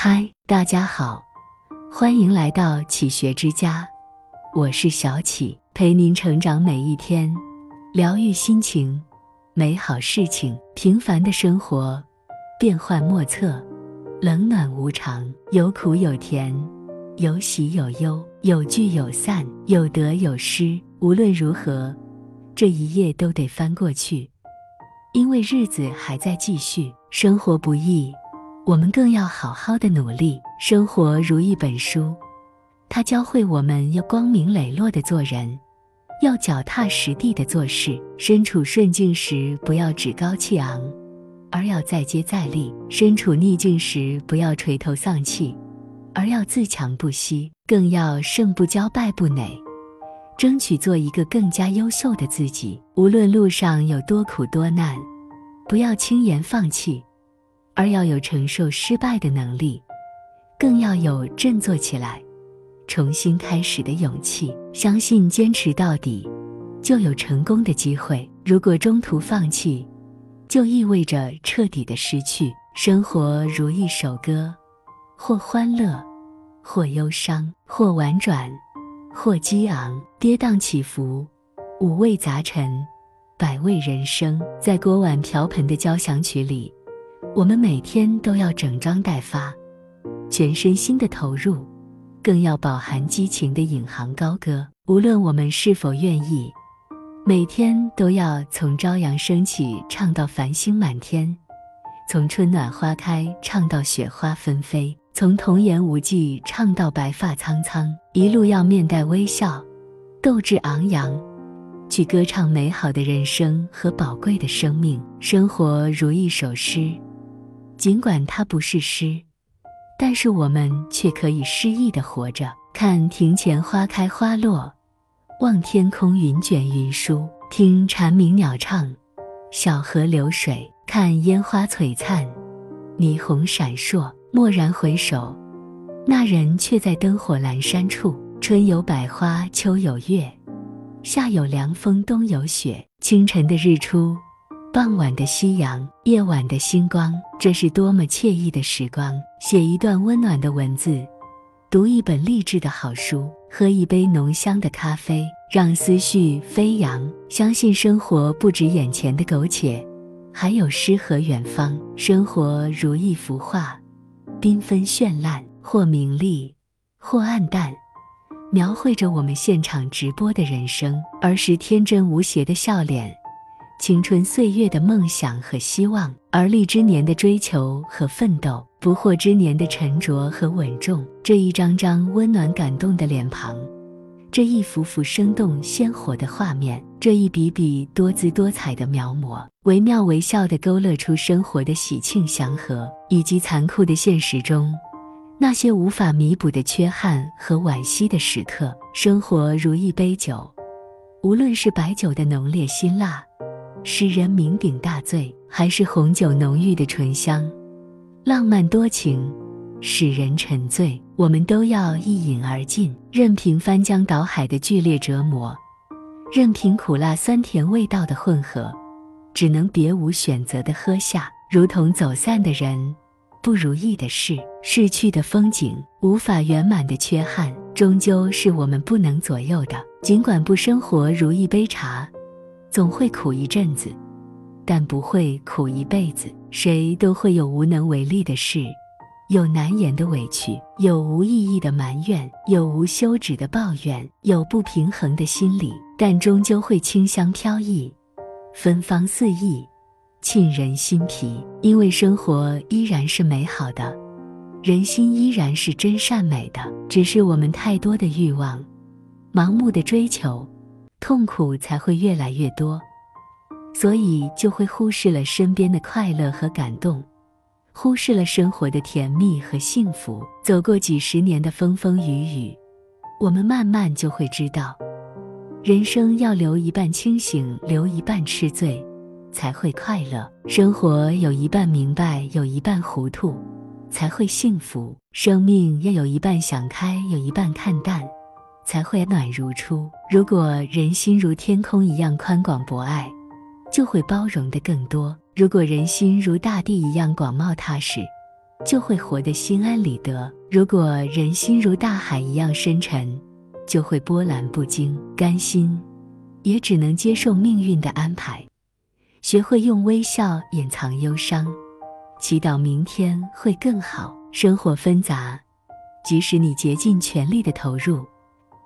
嗨，大家好，欢迎来到启学之家，我是小启，陪您成长每一天，疗愈心情，美好事情。平凡的生活，变幻莫测，冷暖无常，有苦有甜，有喜有忧，有聚有散，有得有失。无论如何，这一页都得翻过去，因为日子还在继续。生活不易。我们更要好好的努力。生活如一本书，它教会我们要光明磊落的做人，要脚踏实地的做事。身处顺境时，不要趾高气昂，而要再接再厉；身处逆境时，不要垂头丧气，而要自强不息。更要胜不骄，败不馁，争取做一个更加优秀的自己。无论路上有多苦多难，不要轻言放弃。而要有承受失败的能力，更要有振作起来、重新开始的勇气。相信坚持到底，就有成功的机会。如果中途放弃，就意味着彻底的失去。生活如一首歌，或欢乐，或忧伤，或婉转，或激昂，跌宕起伏，五味杂陈，百味人生。在锅碗瓢盆的交响曲里。我们每天都要整装待发，全身心的投入，更要饱含激情的引吭高歌。无论我们是否愿意，每天都要从朝阳升起唱到繁星满天，从春暖花开唱到雪花纷飞，从童言无忌唱到白发苍苍，一路要面带微笑，斗志昂扬，去歌唱美好的人生和宝贵的生命。生活如一首诗。尽管它不是诗，但是我们却可以诗意的活着。看庭前花开花落，望天空云卷云舒，听蝉鸣鸟唱，小河流水，看烟花璀璨，霓虹闪烁。蓦然回首，那人却在灯火阑珊处。春有百花，秋有月，夏有凉风，冬有雪。清晨的日出。傍晚的夕阳，夜晚的星光，这是多么惬意的时光！写一段温暖的文字，读一本励志的好书，喝一杯浓香的咖啡，让思绪飞扬。相信生活不止眼前的苟且，还有诗和远方。生活如一幅画，缤纷绚烂，或明丽，或暗淡，描绘着我们现场直播的人生。儿时天真无邪的笑脸。青春岁月的梦想和希望，而立之年的追求和奋斗，不惑之年的沉着和稳重，这一张张温暖感动的脸庞，这一幅幅生动鲜活的画面，这一笔笔多姿多彩的描摹，惟妙惟肖地勾勒出生活的喜庆祥和，以及残酷的现实中那些无法弥补的缺憾和惋惜的时刻。生活如一杯酒，无论是白酒的浓烈辛辣。使人酩酊大醉，还是红酒浓郁的醇香，浪漫多情，使人沉醉。我们都要一饮而尽，任凭翻江倒海的剧烈折磨，任凭苦辣酸甜味道的混合，只能别无选择的喝下。如同走散的人，不如意的事，逝去的风景，无法圆满的缺憾，终究是我们不能左右的。尽管不生活如一杯茶。总会苦一阵子，但不会苦一辈子。谁都会有无能为力的事，有难言的委屈，有无意义的埋怨，有无休止的抱怨，有不平衡的心理。但终究会清香飘逸，芬芳四溢，沁人心脾。因为生活依然是美好的，人心依然是真善美的。只是我们太多的欲望，盲目的追求。痛苦才会越来越多，所以就会忽视了身边的快乐和感动，忽视了生活的甜蜜和幸福。走过几十年的风风雨雨，我们慢慢就会知道，人生要留一半清醒，留一半痴醉，才会快乐。生活有一半明白，有一半糊涂，才会幸福。生命要有一半想开，有一半看淡。才会暖如初。如果人心如天空一样宽广博爱，就会包容的更多；如果人心如大地一样广袤踏实，就会活得心安理得；如果人心如大海一样深沉，就会波澜不惊。甘心，也只能接受命运的安排。学会用微笑掩藏忧伤，祈祷明天会更好。生活纷杂，即使你竭尽全力的投入，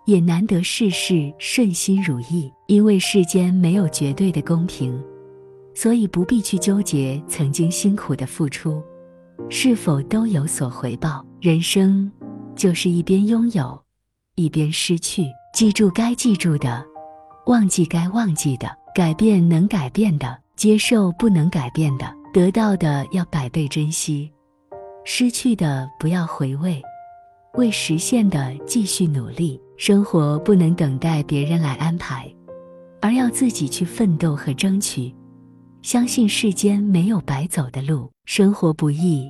也难得事事顺心如意。因为世间没有绝对的公平，所以不必去纠结曾经辛苦的付出是否都有所回报。人生就是一边拥有，一边失去。记住该记住的，忘记该忘记的，改变能改变的，接受不能改变的，得到的要百倍珍惜。失去的不要回味，为实现的继续努力。生活不能等待别人来安排，而要自己去奋斗和争取。相信世间没有白走的路，生活不易，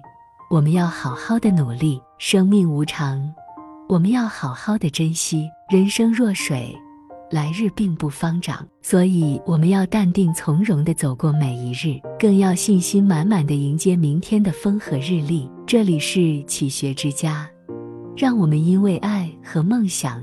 我们要好好的努力。生命无常，我们要好好的珍惜。人生若水。来日并不方长，所以我们要淡定从容的走过每一日，更要信心满满的迎接明天的风和日丽。这里是启学之家，让我们因为爱和梦想